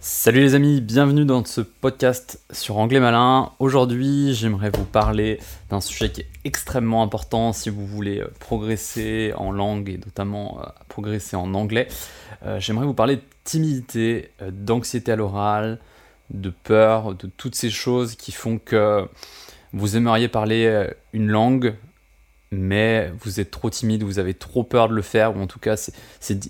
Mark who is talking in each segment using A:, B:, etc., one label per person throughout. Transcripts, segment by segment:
A: Salut les amis, bienvenue dans ce podcast sur Anglais Malin. Aujourd'hui, j'aimerais vous parler d'un sujet qui est extrêmement important si vous voulez euh, progresser en langue et notamment euh, progresser en anglais. Euh, j'aimerais vous parler de timidité, d'anxiété à l'oral, de peur, de toutes ces choses qui font que vous aimeriez parler une langue, mais vous êtes trop timide, vous avez trop peur de le faire, ou en tout cas,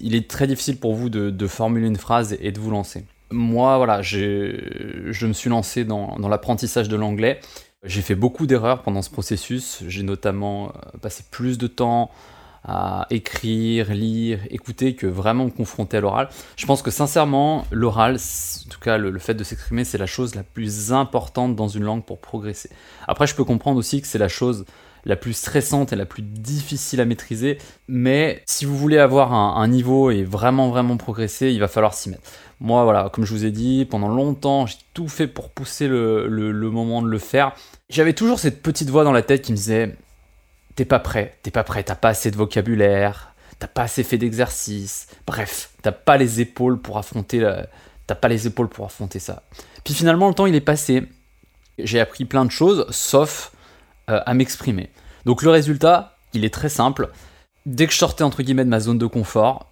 A: il est très difficile pour vous de formuler une phrase et de vous lancer moi, voilà, je me suis lancé dans, l'apprentissage de l'anglais. J'ai fait beaucoup d'erreurs pendant ce processus. J'ai notamment euh, passé plus de temps à écrire, lire, écouter que vraiment me confronter à l'oral. Je pense que sincèrement, l'oral, en tout cas le, le fait de s'exprimer, c'est la chose la plus importante dans une langue pour progresser. Après, je peux comprendre aussi que c'est la chose la plus stressante et la plus difficile à maîtriser. Mais si vous voulez avoir un, niveau et vraiment vraiment progresser, il va falloir s'y mettre. Moi, voilà, comme je vous ai dit, pendant longtemps, j'ai tout fait pour pousser le, moment de le faire. J'avais toujours cette petite voix dans la tête qui me disait T'es pas prêt, t'es pas prêt, t'as pas assez de vocabulaire, t'as pas assez fait d'exercice, bref, t'as pas les épaules pour affronter T'as pas les épaules pour affronter ça. Puis finalement, le temps il est passé. J'ai appris plein de choses, sauf euh, à m'exprimer. Donc le résultat, il est très simple. Dès que je sortais entre guillemets de ma zone de confort,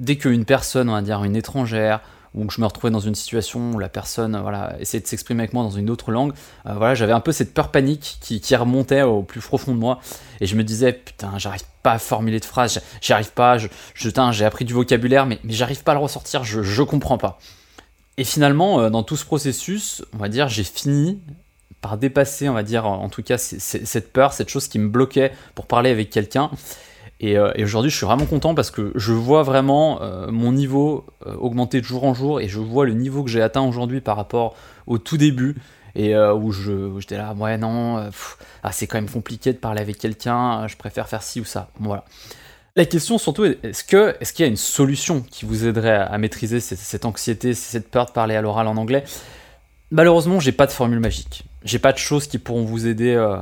A: dès qu'une personne, on va dire une étrangère, ou que je me retrouvais dans une situation où la personne voilà, essayait de s'exprimer avec moi dans une autre langue, euh, voilà, j'avais un peu cette peur panique qui, remontait au plus profond de moi. Et je me disais, putain, j'arrive pas à formuler de phrases, j'y arrive pas, je, j'ai appris du vocabulaire, mais, mais j'arrive pas à le ressortir, je, je comprends pas. Et finalement, euh, dans tout ce processus, on va dire, j'ai fini par dépasser, on va dire, en tout cas, cette peur, cette chose qui me bloquait pour parler avec quelqu'un. Euh, et, aujourd'hui, je suis vraiment content parce que je vois vraiment euh, mon niveau euh, augmenter de jour en jour et je vois le niveau que j'ai atteint aujourd'hui par rapport au tout début et où je j'étais là, ouais, non, ah, c'est quand même compliqué de parler avec quelqu'un, je préfère faire ci ou ça. voilà. La question surtout, est-ce que est-ce qu'il y a une solution qui vous aiderait à, maîtriser cette, cette, anxiété, cette peur de parler à l'oral en anglais? Malheureusement, j'ai pas de formule magique j'ai pas de choses qui pourront vous aider euh,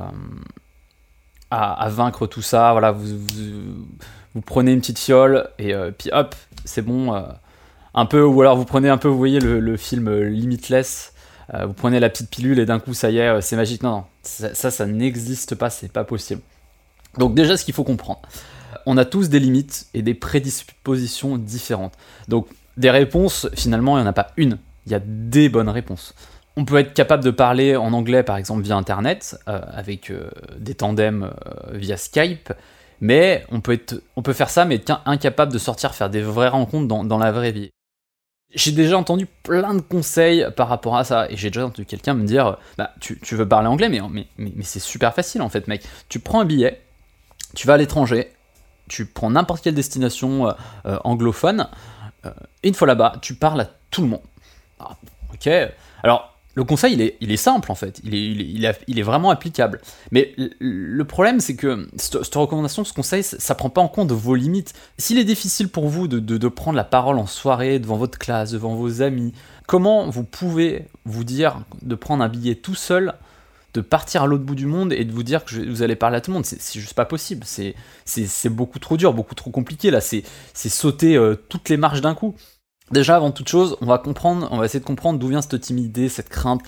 A: à, vaincre tout ça. Voilà, vous, prenez une petite fiole et euh, puis hop, c'est bon. Euh, un peu, ou alors vous prenez un peu, vous voyez le, film Limitless. vous prenez la petite pilule et d'un coup, ça y est, c'est magique. Non, non, ça, ça, ça n'existe pas, c'est pas possible. Donc déjà, ce qu'il faut comprendre, on a tous des limites et des prédispositions différentes. Donc des réponses, finalement, il n'y en a pas une. Il y a des bonnes réponses. On peut être capable de parler en anglais, par exemple, via Internet, euh, avec euh, des tandems euh, via Skype, mais on peut, faire ça, mais être incapable de sortir faire des vraies rencontres dans, la vraie vie. J'ai déjà entendu plein de conseils par rapport à ça, et j'ai déjà entendu quelqu'un me dire bah, tu, veux parler anglais, mais, c'est super facile en fait, mec. Tu prends un billet, tu vas à l'étranger, tu prends n'importe quelle destination anglophone, et une fois là-bas, tu parles à tout le monde. Ah, ok, alors le conseil, il est, simple en fait, il est, vraiment applicable. Mais le problème, c'est que cette, recommandation, ce conseil, ça, prend pas en compte vos limites. S'il est difficile pour vous de, de, prendre la parole en soirée, devant votre classe, devant vos amis, comment vous pouvez vous dire de prendre un billet tout seul, de partir à l'autre bout du monde et de vous dire que vous allez parler à tout le monde? C'est juste pas possible. C'est beaucoup trop dur, beaucoup trop compliqué là. C'est sauter euh, toutes les marches d'un coup. Déjà, avant toute chose, on va comprendre, on va essayer de comprendre d'où vient cette timidité, cette crainte,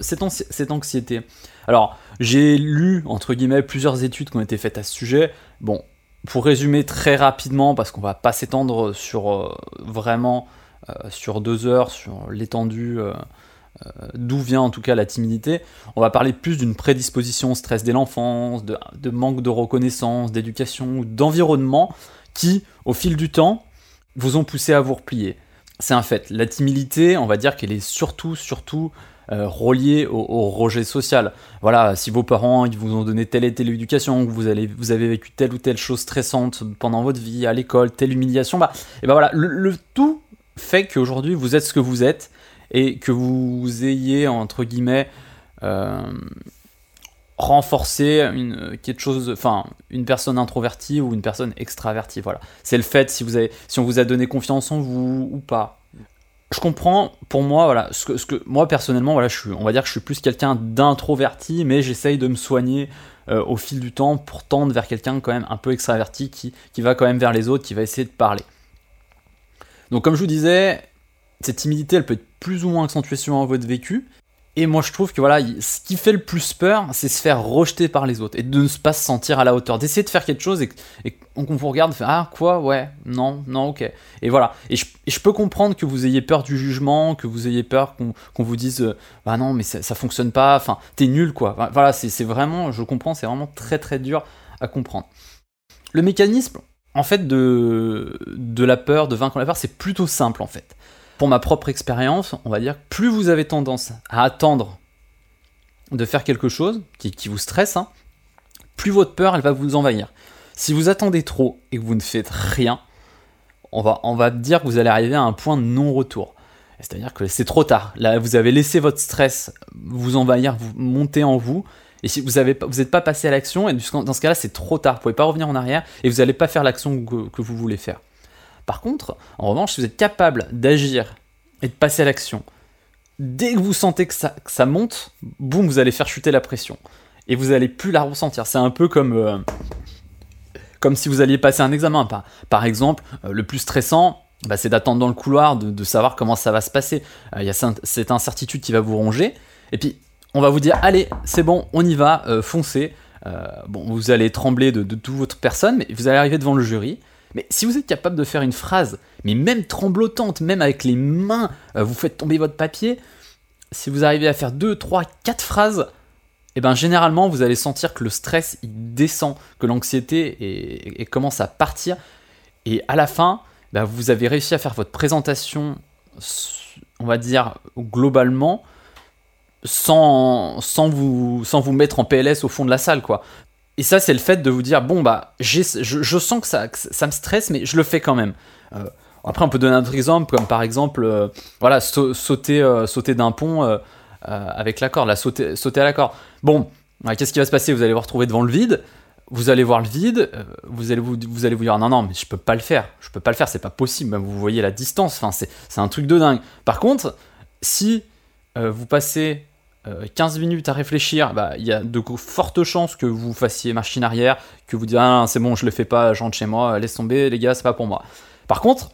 A: cette, anxiété. Alors, j'ai lu, entre guillemets, plusieurs études qui ont été faites à ce sujet. Bon, pour résumer très rapidement, parce qu'on va pas s'étendre sur euh, vraiment euh, sur deux heures, sur l'étendue, euh, d'où vient en tout cas la timidité, on va parler plus d'une prédisposition au stress dès l'enfance, de, de manque de reconnaissance, d'éducation, d'environnement, qui, au fil du temps, vous ont poussé à vous replier c'est un fait. La timidité, on va dire qu'elle est surtout, surtout euh, reliée au, rejet social. Voilà, si vos parents ils vous ont donné telle et telle éducation, que vous, allez, vous avez vécu telle ou telle chose stressante pendant votre vie, à l'école, telle humiliation, bah, et ben voilà, le, tout fait qu'aujourd'hui vous êtes ce que vous êtes et que vous ayez, entre guillemets, euh, renforcer une quelque chose enfin une personne introvertie ou une personne extravertie voilà. C'est le fait si vous avez si on vous a donné confiance en vous ou pas. Je comprends pour moi voilà ce que, ce que moi personnellement voilà je suis on va dire que je suis plus quelqu'un d'introverti mais j'essaye de me soigner euh, au fil du temps pour tendre vers quelqu'un quand même un peu extraverti qui, qui va quand même vers les autres qui va essayer de parler. Donc comme je vous disais cette timidité, elle peut être plus ou moins accentuée selon votre vécu. Et moi, je trouve que voilà, ce qui fait le plus peur, c'est se faire rejeter par les autres et de ne pas se sentir à la hauteur, d'essayer de faire quelque chose et, qu'on vous regarde, fait, ah quoi, ouais, non, non, ok. Et voilà. Et je, peux comprendre que vous ayez peur du jugement, que vous ayez peur qu'on vous dise, euh, bah non, mais ça, ça fonctionne pas, enfin, t'es nul quoi. Voilà, c'est vraiment, je comprends, c'est vraiment très très dur à comprendre. Le mécanisme, en fait, de, de la peur, de vaincre la peur, c'est plutôt simple en fait pour ma propre expérience, on va dire que plus vous avez tendance à attendre de faire quelque chose qui, vous stresse, hein, plus votre peur elle va vous envahir. Si vous attendez trop et que vous ne faites rien, on va, dire que vous allez arriver à un point de non-retour. C'est-à-dire que c'est trop tard. Là, vous avez laissé votre stress vous envahir, vous monter en vous. Et si vous n'êtes pas passé à l'action, et dans ce cas-là, c'est trop tard. Vous ne pouvez pas revenir en arrière et vous n'allez pas faire l'action que vous voulez faire. Par contre, en revanche, si vous êtes capable d'agir et de passer à l'action, dès que vous sentez que ça, monte, boum, vous allez faire chuter la pression. Et vous n'allez plus la ressentir. C'est un peu comme, euh, comme si vous alliez passer un examen. Par, exemple, euh, le plus stressant, bah, c'est d'attendre dans le couloir, de, savoir comment ça va se passer. Euh, il y a cette incertitude qui va vous ronger. Et puis, on va vous dire, allez, c'est bon, on y va, foncez. vous allez trembler de toute votre personne, mais vous allez arriver devant le jury. Mais si vous êtes capable de faire une phrase, mais même tremblotante, même avec les mains, euh, vous faites tomber votre papier, si vous arrivez à faire 2, 3, 4 phrases, et eh ben généralement vous allez sentir que le stress il descend, que l'anxiété commence à partir, et à la fin, ben, vous avez réussi à faire votre présentation, on va dire globalement, sans, sans, vous, sans vous mettre en PLS au fond de la salle, quoi. Et ça, c'est le fait de vous dire bon, bah, je, je, sens que ça, ça me stresse, mais je le fais quand même. Euh, après, on peut donner un autre exemple, comme par exemple, euh, voilà, sauter, euh, sauter d'un pont avec la corde, la sauter, sauter à la corde. Bon, qu'est-ce qui va se passer? Vous allez vous retrouver devant le vide. Vous allez voir le vide, vous allez vous, vous allez vous dire non non mais je peux pas le faire, je peux pas le faire, c'est pas possible. Vous voyez la distance, enfin c'est un truc de dingue. Par contre, si vous passez 15 euh, minutes à réfléchir, bah, il y a de fortes chances que vous fassiez machine arrière, que vous dites ah c'est bon, je le fais pas, je rentre chez moi, laisse tomber, les gars, c'est pas pour moi. Par contre,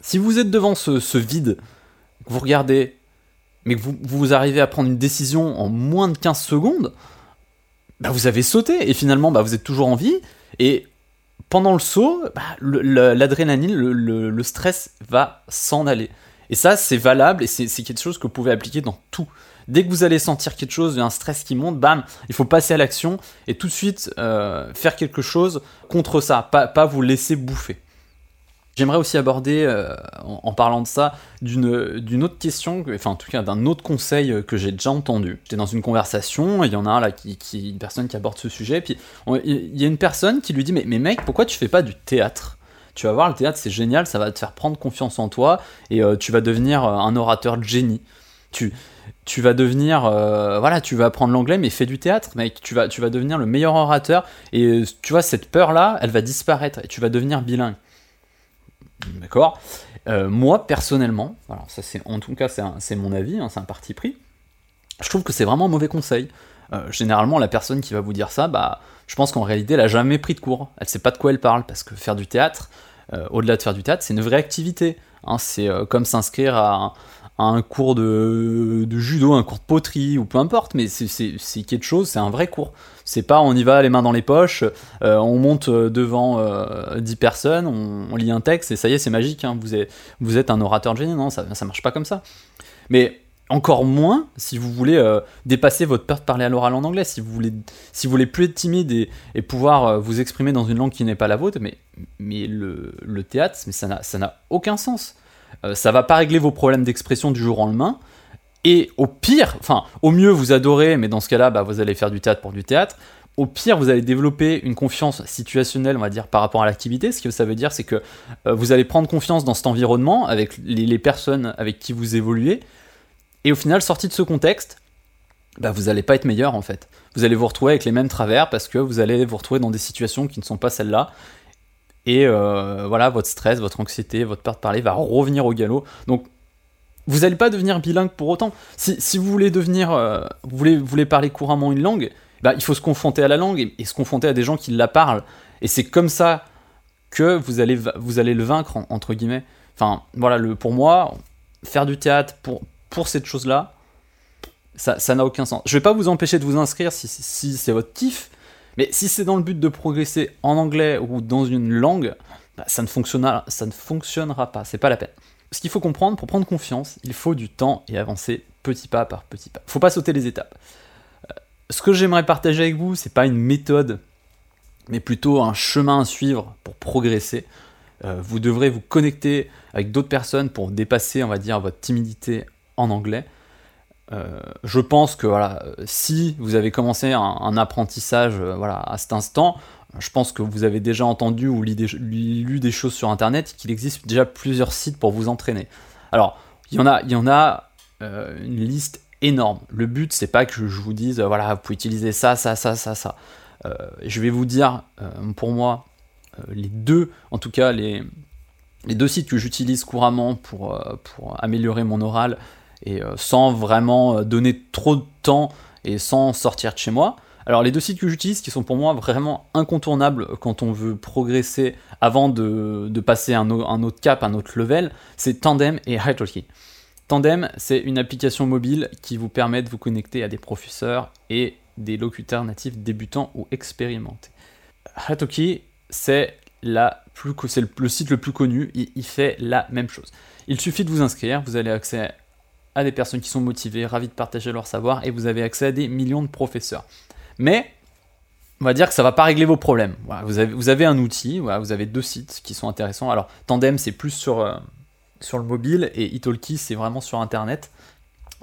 A: si vous êtes devant ce, vide, que vous regardez, mais que vous, vous, arrivez à prendre une décision en moins de 15 secondes, bah, vous avez sauté et finalement bah, vous êtes toujours en vie et pendant le saut, bah, l'adrénaline, le, le, stress va s'en aller. Et ça, c'est valable et c'est quelque chose que vous pouvez appliquer dans tout. Dès que vous allez sentir quelque chose, un stress qui monte, bam, il faut passer à l'action et tout de suite euh, faire quelque chose contre ça, pas, vous laisser bouffer. J'aimerais aussi aborder, euh, en, parlant de ça, d'une autre question, enfin en tout cas d'un autre conseil que j'ai déjà entendu. J'étais dans une conversation, il y en a là, qui, une personne qui aborde ce sujet, puis il y a une personne qui lui dit mais, mais mec, pourquoi tu fais pas du théâtre? Tu vas voir, le théâtre c'est génial, ça va te faire prendre confiance en toi et euh, tu vas devenir un orateur de génie. Tu, vas devenir, euh, voilà, tu vas apprendre l'anglais, mais fais du théâtre, mec. Tu vas, devenir le meilleur orateur. Et euh, tu vois, cette peur-là, elle va disparaître et tu vas devenir bilingue. D'accord? Euh, Moi, personnellement, alors ça c'est, en tout cas, c'est mon avis, hein, c'est un parti pris. Je trouve que c'est vraiment un mauvais conseil. généralement, la personne qui va vous dire ça, bah, je pense qu'en réalité, elle a jamais pris de cours. Elle sait pas de quoi elle parle, parce que faire du théâtre, au-delà de faire du théâtre, c'est une vraie activité. Hein. c'est comme s'inscrire à, cours de, judo, un cours de poterie, ou peu importe, mais c'est quelque chose, c'est un vrai cours. C'est pas on y va les mains dans les poches, euh, on monte devant euh, 10 personnes, on, lit un texte et ça y est, c'est magique, hein. vous, êtes, un orateur de génie, non, ça, ça marche pas comme ça. Mais encore moins si vous voulez euh, dépasser votre peur de parler à l'oral en anglais, si vous voulez, si vous voulez plus être timide et, pouvoir euh, vous exprimer dans une langue qui n'est pas la vôtre, mais, mais le, le théâtre, mais ça n'a aucun sens. Euh, ça va pas régler vos problèmes d'expression du jour au lendemain. Et au pire, enfin, au mieux vous adorez, mais dans ce cas-là, bah, vous allez faire du théâtre pour du théâtre. Au pire, vous allez développer une confiance situationnelle, on va dire, par rapport à l'activité. Ce que ça veut dire, c'est que euh, vous allez prendre confiance dans cet environnement, avec les, personnes avec qui vous évoluez. Et au final, sorti de ce contexte, bah, vous n'allez pas être meilleur en fait. Vous allez vous retrouver avec les mêmes travers parce que vous allez vous retrouver dans des situations qui ne sont pas celles-là. Et euh, voilà, votre stress, votre anxiété, votre peur de parler va revenir au galop. Donc, vous n'allez pas devenir bilingue pour autant. Si, vous voulez devenir, euh, vous, voulez, parler couramment une langue, bah, il faut se confronter à la langue et, se confronter à des gens qui la parlent. Et c'est comme ça que vous allez, vous allez le vaincre, entre guillemets. Enfin, voilà, pour moi, faire du théâtre pour, pour cette chose-là, ça n'a aucun sens. Je vais pas vous empêcher de vous inscrire si, si, c'est votre kiff, mais si c'est dans le but de progresser en anglais ou dans une langue, bah, ça, ne fonctionnera, ça ne fonctionnera pas, c'est pas la peine. Ce qu'il faut comprendre, pour prendre confiance, il faut du temps et avancer petit pas par petit pas. Faut pas sauter les étapes. Euh, ce que j'aimerais partager avec vous, c'est pas une méthode, mais plutôt un chemin à suivre pour progresser. Euh, vous devrez vous connecter avec d'autres personnes pour dépasser, on va dire, votre timidité en anglais. Euh, je pense que voilà, si vous avez commencé un, apprentissage euh, voilà, à cet instant, je pense que vous avez déjà entendu ou lu des, choses sur Internet, qu'il existe déjà plusieurs sites pour vous entraîner. Alors, il y en a, y en a une liste énorme. Le but, c'est pas que je vous dise, voilà, vous pouvez utiliser ça, ça, ça, ça, ça. je vais vous dire, pour moi, les deux, en tout cas, les, les deux sites que j'utilise couramment pour, pour améliorer mon oral, euh, sans vraiment euh, donner trop de temps et sans sortir de chez moi. Alors les deux sites que j'utilise qui sont pour moi vraiment incontournables quand on veut progresser avant de, passer un, autre cap, un autre level, c'est Tandem et Italki. Tandem, c'est une application mobile qui vous permet de vous connecter à des professeurs et des locuteurs natifs débutants ou expérimentés. Italki, c'est le, site le plus connu, il, fait la même chose. Il suffit de vous inscrire, vous avez accès à des personnes qui sont motivées, ravies de partager leur savoir, et vous avez accès à des millions de professeurs. Mais, on va dire que ça va pas régler vos problèmes. vous, avez, un outil, vous avez deux sites qui sont intéressants. Alors, Tandem, c'est plus sur, euh, le mobile, et Italki, c'est vraiment sur Internet.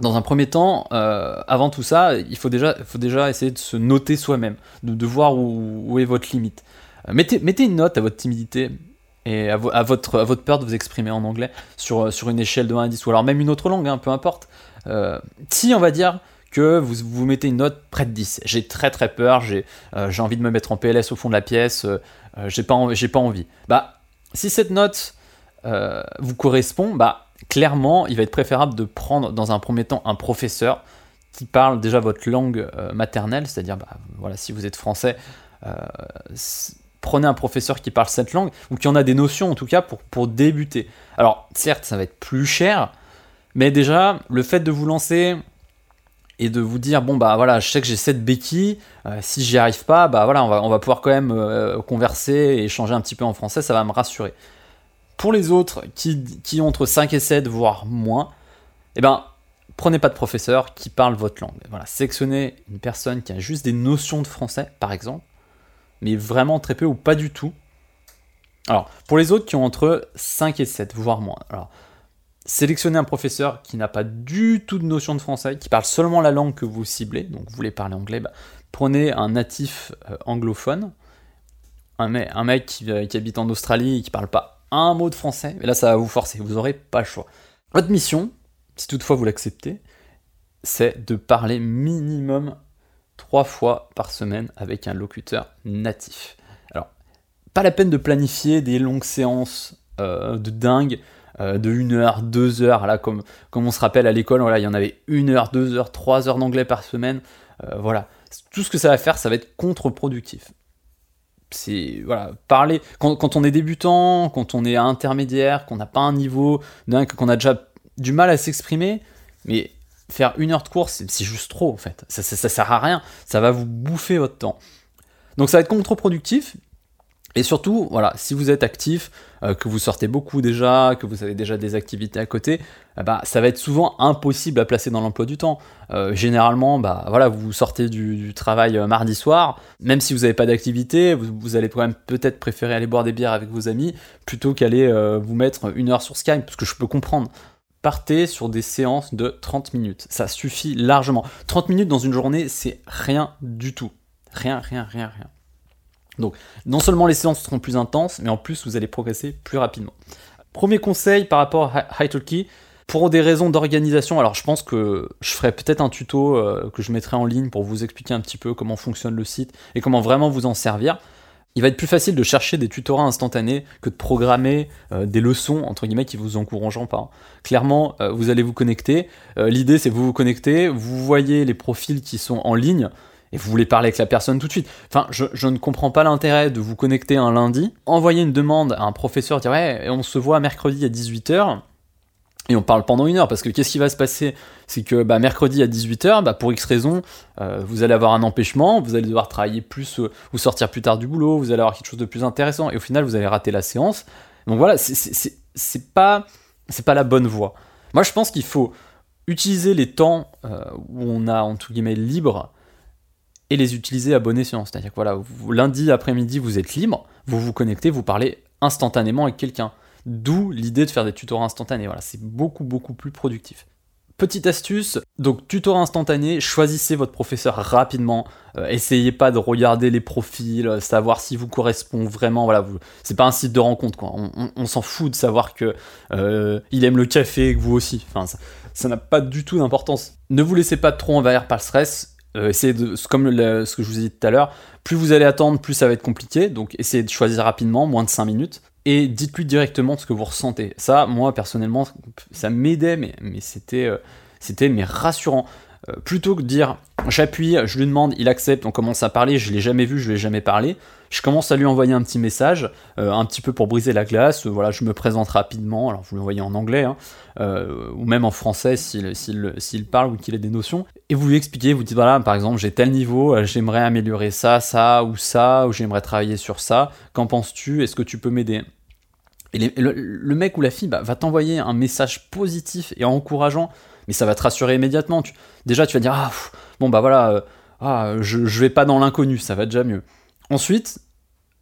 A: Dans un premier temps, euh, avant tout ça, il faut déjà, essayer de se noter soi-même, de, voir où, est votre limite. Euh, mettez une note à votre timidité, et à, votre, à votre peur de vous exprimer en anglais sur, sur une échelle de 1 à 10, ou alors même une autre langue, hein, peu importe. Euh, si on va dire que vous, vous mettez une note près de 10, j'ai très très peur, j'ai euh, envie de me mettre en PLS au fond de la pièce, euh, j'ai pas, pas envie. Bah, si cette note vous correspond, bah, clairement, il va être préférable de prendre dans un premier temps un professeur qui parle déjà votre langue maternelle, c'est-à-dire, bah, voilà, si vous êtes français, prenez un professeur qui parle cette langue, ou qui en a des notions en tout cas pour, pour débuter. Alors certes, ça va être plus cher, mais déjà, le fait de vous lancer et de vous dire, bon bah voilà, je sais que j'ai cette béquille, euh, si j'y arrive pas, bah voilà, on va, on va pouvoir quand même euh, converser et échanger un petit peu en français, ça va me rassurer. Pour les autres qui, qui ont entre 5 et 7, voire moins, eh ben, prenez pas de professeur qui parle votre langue. Voilà, sélectionnez une personne qui a juste des notions de français, par exemple, mais vraiment très peu ou pas du tout. Alors, pour les autres qui ont entre 5 et 7, voire moins. Alors, sélectionnez un professeur qui n'a pas du tout de notion de français, qui parle seulement la langue que vous ciblez, donc vous voulez parler anglais, bah, prenez un natif euh, anglophone, un, mec, qui, qui, habite en Australie et qui parle pas un mot de français, mais là ça va vous forcer, vous n'aurez pas le choix. Votre mission, si toutefois vous l'acceptez, c'est de parler minimum trois fois par semaine avec un locuteur natif. Alors, pas la peine de planifier des longues séances euh, de dingue, euh, de 1 heure, 2 heures, là, comme, comme on se rappelle à l'école, voilà, il y en avait 1 heure, 2 heures, 3 heures d'anglais par semaine. Euh, voilà, tout ce que ça va faire, ça va être contre-productif. C'est voilà, parler quand, quand, on est débutant, quand on est intermédiaire, qu'on n'a pas un niveau qu'on a déjà du mal à s'exprimer, mais faire une heure de course, c'est juste trop en fait. Ça, ça, sert à rien. Ça va vous bouffer votre temps. Donc ça va être contre-productif. Et surtout, voilà, si vous êtes actif, euh, que vous sortez beaucoup déjà, que vous avez déjà des activités à côté, bah, ça va être souvent impossible à placer dans l'emploi du temps. Euh, généralement, bah, voilà, vous sortez du, travail euh, mardi soir, même si vous n'avez pas d'activité, vous, vous, allez quand même peut-être préférer aller boire des bières avec vos amis plutôt qu'aller vous mettre une heure sur Skype, parce que je peux comprendre partez sur des séances de 30 minutes. Ça suffit largement. 30 minutes dans une journée, c'est rien du tout. Rien, rien, rien, rien. Donc, non seulement les séances seront plus intenses, mais en plus, vous allez progresser plus rapidement. Premier conseil par rapport à Italki, pour des raisons d'organisation, alors je pense que je ferai peut-être un tuto euh, que je mettrai en ligne pour vous expliquer un petit peu comment fonctionne le site et comment vraiment vous en servir il va être plus facile de chercher des tutorats instantanés que de programmer euh, des leçons entre guillemets qui vous encourageront pas. Clairement, euh, vous allez vous connecter. Euh, l'idée, c'est vous vous connectez, vous voyez les profils qui sont en ligne et vous voulez parler avec la personne tout de suite. Enfin, je, ne comprends pas l'intérêt de vous connecter un lundi, envoyer une demande à un professeur, dire ouais, on se voit mercredi à 18h. Et on parle pendant une heure parce que qu'est-ce qui va se passer? C'est que bah, mercredi à 18h, bah, pour X raison, euh, vous allez avoir un empêchement, vous allez devoir travailler plus euh, ou sortir plus tard du boulot, vous allez avoir quelque chose de plus intéressant et au final vous allez rater la séance. Donc voilà, c'est pas, pas la bonne voie. Moi je pense qu'il faut utiliser les temps euh, où on a entre guillemets libre et les utiliser à bon escient. C'est-à-dire que voilà, lundi après-midi vous êtes libre, vous vous connectez, vous parlez instantanément avec quelqu'un. D'où l'idée de faire des tutorats instantanés. C'est beaucoup beaucoup plus productif. Petite astuce, donc tutorat instantané, choisissez votre professeur rapidement. Euh, essayez pas de regarder les profils, euh, savoir si vous correspond vraiment. Voilà, c'est pas un site de rencontre quoi. On, s'en fout de savoir que euh, il aime le café que vous aussi. Ça n'a pas du tout d'importance. Ne vous laissez pas trop envahir par le stress. essayez de, comme ce que je vous ai dit tout à l'heure, plus vous allez attendre, plus ça va être compliqué. Donc essayez de choisir rapidement, moins de 5 minutes et dites-lui directement ce que vous ressentez. Ça, moi personnellement, ça m'aidait, mais, c'était, euh, rassurant. Euh, plutôt que de dire j'appuie, je lui demande, il accepte, on commence à parler, je l'ai jamais vu, je l'ai jamais parlé. Je commence à lui envoyer un petit message, euh, un petit peu pour briser la glace. voilà, je me présente rapidement. Alors vous l'envoyez en anglais hein, ou même en français s'il, s'il parle ou qu'il ait des notions. Et vous lui expliquez, vous dites voilà, par exemple, j'ai tel niveau, j'aimerais améliorer ça, ça ou ça, ou j'aimerais travailler sur ça. Qu'en penses-tu? Est-ce que tu peux m'aider? Et le, mec ou la fille bah, va t'envoyer un message positif et encourageant, mais ça va te rassurer immédiatement. déjà, tu vas dire Ah, bon, bah voilà, euh, ah, je, je vais pas dans l'inconnu, ça va déjà mieux. Ensuite,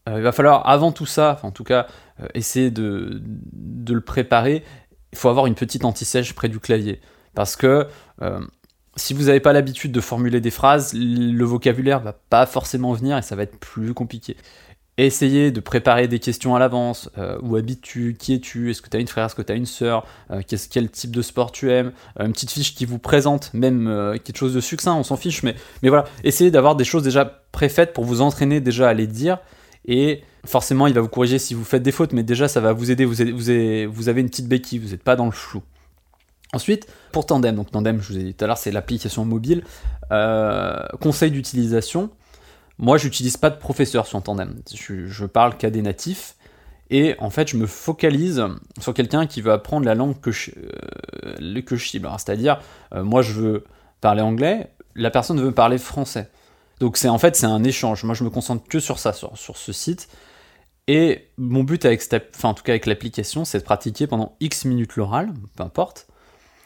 A: euh, il va falloir, avant tout ça, en tout cas, euh, essayer de, de, le préparer. Il faut avoir une petite anti-sèche près du clavier. Parce que si vous n'avez pas l'habitude de formuler des phrases, le vocabulaire va pas forcément venir et ça va être plus compliqué. Essayez de préparer des questions à l'avance. Euh, où habites-tu? Qui es-tu? Est-ce que tu as une frère? Est-ce que tu as une sœur? Euh, Quel type de sport tu aimes? Euh, Une petite fiche qui vous présente, même quelque chose de succinct, on s'en fiche, mais, voilà. Essayez d'avoir des choses déjà préfaites pour vous entraîner déjà à les dire. Et forcément, il va vous corriger si vous faites des fautes, mais déjà, ça va vous aider. Vous, avez, vous avez une petite béquille, vous n'êtes pas dans le flou. Ensuite, pour Tandem, donc Tandem, je vous ai dit tout à l'heure, c'est l'application mobile. conseil d'utilisation moi, j'utilise pas de professeur sur Tandem. Je, parle qu'à des natifs. Et en fait, je me focalise sur quelqu'un qui veut apprendre la langue que je, euh, que je cible. C'est-à-dire, euh, moi, je veux parler anglais, la personne veut parler français. Donc, c'est en fait, c'est un échange. Moi, je me concentre que sur ça, sur, sur ce site. Et mon but avec enfin, en tout cas avec l'application, c'est de pratiquer pendant X minutes l'oral, peu importe.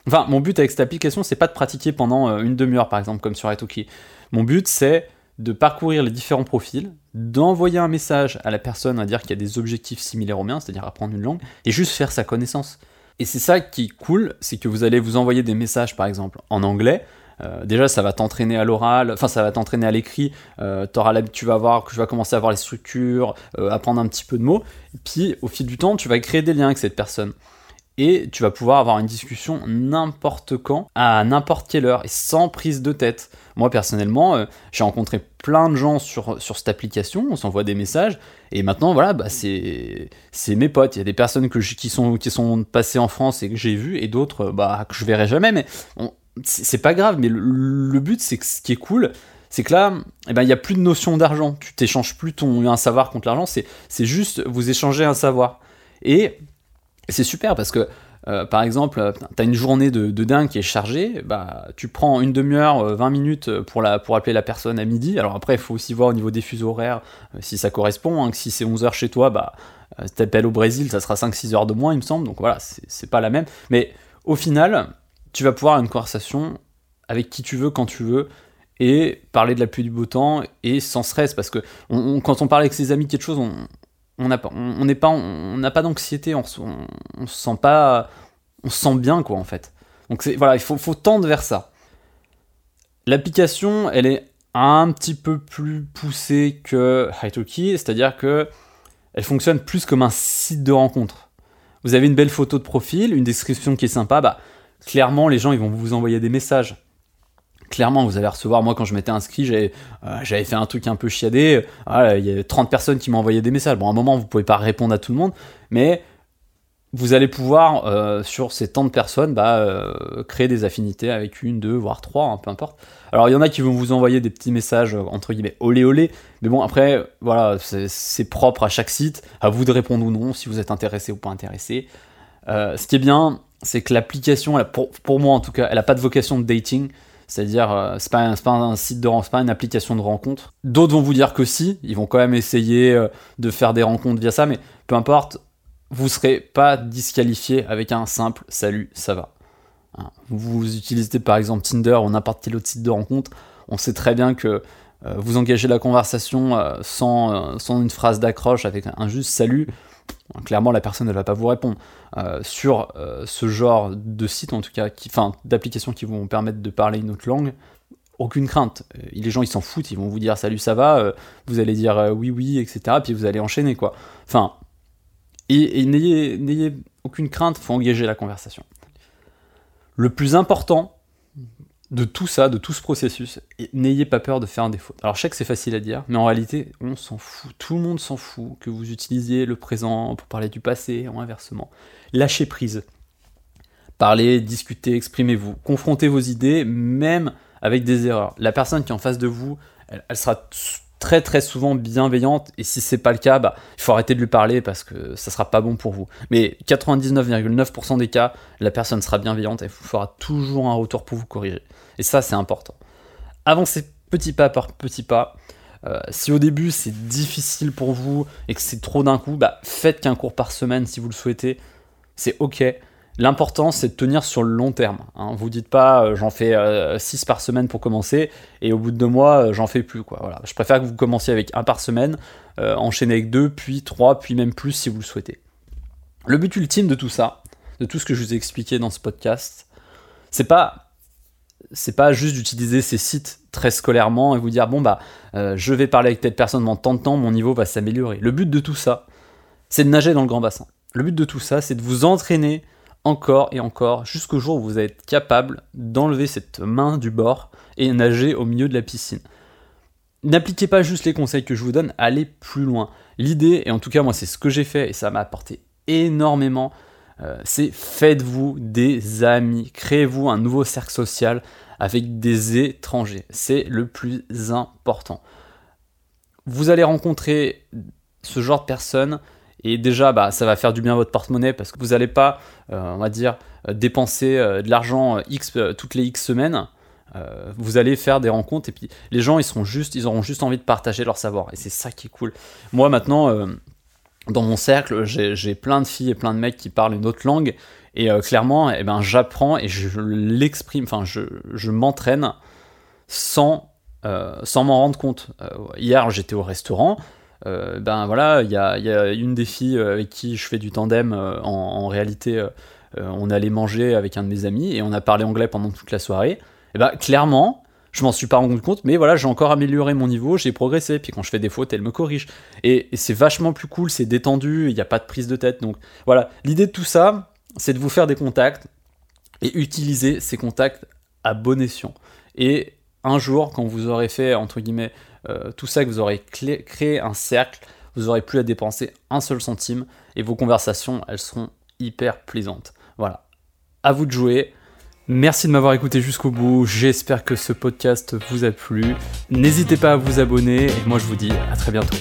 A: Enfin, mon but avec cette application, c'est pas de pratiquer pendant euh, une demi-heure, par exemple, comme sur Italki. Mon but, c'est de parcourir les différents profils, d'envoyer un message à la personne à dire qu'il y a des objectifs similaires aux miens, c'est-à-dire apprendre une langue, et juste faire sa connaissance. Et c'est ça qui est cool, c'est que vous allez vous envoyer des messages par exemple en anglais. Euh, déjà, ça va t'entraîner à l'oral, enfin ça va t'entraîner à l'écrit. Euh, tu vas voir que je vais commencer à voir les structures, euh, apprendre un petit peu de mots. Puis, au fil du temps, tu vas créer des liens avec cette personne et tu vas pouvoir avoir une discussion n'importe quand, à n'importe quelle heure, et sans prise de tête. Moi personnellement, euh, j'ai rencontré plein de gens sur, sur cette application, on s'envoie des messages, et maintenant voilà, bah, c'est mes potes. Il y a des personnes qui, sont, qui sont passées en France et que j'ai vues, et d'autres bah, que je verrai jamais, mais c'est pas grave, mais le, but, c'est que ce qui est cool, c'est que là, eh ben, il n'y a plus de notion d'argent. Tu t'échanges plus ton un savoir contre l'argent, c'est juste vous échanger un savoir. Et c'est super parce que, euh, par exemple, tu as une journée de, dingue qui est chargée, bah, tu prends une demi-heure, 20 euh, minutes pour, appeler la personne à midi. Alors après, il faut aussi voir au niveau des fuseaux horaires euh, si ça correspond. Hein, si c'est 11 heures chez toi, bah, t'appelles au Brésil, ça sera 5-6 heures de moins, il me semble. Donc voilà, c'est pas la même. Mais au final, tu vas pouvoir avoir une conversation avec qui tu veux, quand tu veux, et parler de la pluie du beau temps, et sans stress. Parce que quand on parle avec ses amis quelque chose, on, on n'a pas, d'anxiété, on, se sent pas, on se sent bien quoi en fait. Donc voilà, il faut, tendre vers ça. L'application, elle est un petit peu plus poussée que Italki, c'est-à-dire que elle fonctionne plus comme un site de rencontre. Vous avez une belle photo de profil, une description qui est sympa, bah clairement les gens ils vont vous envoyer des messages clairement, vous allez recevoir, moi quand je m'étais inscrit, j'avais euh, fait un truc un peu chiadé, il y a 30 personnes qui envoyé des messages. Bon, à un moment, vous pouvez pas répondre à tout le monde, mais vous allez pouvoir, euh, sur ces tant de personnes, bah, euh, créer des affinités avec une, deux, voire trois, hein, peu importe. Alors, il y en a qui vont vous envoyer des petits messages, entre guillemets, olé olé, mais bon, après, voilà, c'est propre à chaque site, à vous de répondre ou non, si vous êtes intéressé ou pas intéressé. ce qui est bien, c'est que l'application, pour, pour, moi en tout cas, elle n'a pas de vocation de dating. C'est-à-dire, euh, c'est pas, pas, un site de c'est pas une application de rencontre. D'autres vont vous dire que si, ils vont quand même essayer euh, de faire des rencontres via ça, mais peu importe, vous serez pas disqualifié avec un simple salut, ça va. Hein, vous utilisez par exemple Tinder ou n'importe quel autre site de rencontre, on sait très bien que euh, vous engagez la conversation sans, sans, une phrase d'accroche avec un juste salut, clairement la personne ne va pas vous répondre. Euh, sur euh, ce genre de site, en tout cas, enfin d'applications qui vont permettre de parler une autre langue, aucune crainte. Euh, les gens ils s'en foutent, ils vont vous dire salut ça va, vous allez dire oui oui, etc. Puis vous allez enchaîner quoi. Enfin, et, n'ayez aucune crainte, faut engager la conversation. Le plus important, de tout ça, de tout ce processus, n'ayez pas peur de faire des fautes. Alors je sais que c'est facile à dire, mais en réalité, on s'en fout. Tout le monde s'en fout que vous utilisiez le présent pour parler du passé ou inversement. Lâchez prise. Parlez, discutez, exprimez-vous. Confrontez vos idées, même avec des erreurs. La personne qui est en face de vous, elle, elle sera très très souvent bienveillante et si c'est pas le cas, bah, il faut arrêter de lui parler parce que ça sera pas bon pour vous. Mais 99,9% des cas, la personne sera bienveillante et vous fera toujours un retour pour vous corriger. Et ça c'est important. Avancez petit pas par petit pas. Euh, si au début c'est difficile pour vous et que c'est trop d'un coup, bah, faites qu'un cours par semaine si vous le souhaitez. C'est ok. L'important, c'est de tenir sur le long terme. Hein. Vous dites pas, euh, j'en fais 6 euh, par semaine pour commencer, et au bout de deux mois, euh, j'en fais plus. Quoi. Voilà. Je préfère que vous commenciez avec un par semaine, enchaîner avec deux, puis trois, puis même plus si vous le souhaitez. Le but ultime de tout ça, de tout ce que je vous ai expliqué dans ce podcast, c'est pas c'est pas juste d'utiliser ces sites très scolairement et vous dire bon bah je vais parler avec telle personne dans tant de temps, mon niveau va s'améliorer. Le but de tout ça, c'est de nager dans le grand bassin. Le but de tout ça, c'est de vous entraîner encore et encore jusqu'au jour où vous êtes capable d'enlever cette main du bord et nager au milieu de la piscine. N'appliquez pas juste les conseils que je vous donne, allez plus loin. L'idée, et en tout cas moi c'est ce que j'ai fait et ça m'a apporté énormément, euh, c'est faites-vous des amis, créez-vous un nouveau cercle social avec des étrangers. C'est le plus important. Vous allez rencontrer ce genre de personnes et déjà, bah, ça va faire du bien à votre porte-monnaie parce que vous n'allez pas, euh, on va dire, euh, dépenser euh, de l'argent X toutes les X semaines. vous allez faire des rencontres et puis les gens ils seront juste, ils auront juste envie de partager leur savoir et c'est ça qui est cool. Moi maintenant, dans mon cercle, j'ai plein de filles et plein de mecs qui parlent une autre langue et clairement, eh ben, j'apprends et je l'exprime, enfin je, je m'entraîne sans, sans m'en rendre compte. hier j'étais au restaurant, euh, ben voilà, il y a, une des filles euh, avec qui je fais du tandem euh, en, réalité. on allait manger avec un de mes amis et on a parlé anglais pendant toute la soirée. Et ben clairement, je m'en suis pas rendu compte, mais voilà, j'ai encore amélioré mon niveau, j'ai progressé. Puis quand je fais des fautes, elle me corrige. Et, c'est vachement plus cool, c'est détendu, il n'y a pas de prise de tête. Donc voilà, l'idée de tout ça, c'est de vous faire des contacts et utiliser ces contacts à bon escient. Et un jour, quand vous aurez fait, entre guillemets, euh, tout ça, que vous aurez créé un cercle, vous aurez plus à dépenser un seul centime et vos conversations, elles seront hyper plaisantes. Voilà. À vous de jouer. Merci de m'avoir écouté jusqu'au bout. J'espère que ce podcast vous a plu. N'hésitez pas à vous abonner et moi je vous dis à très bientôt.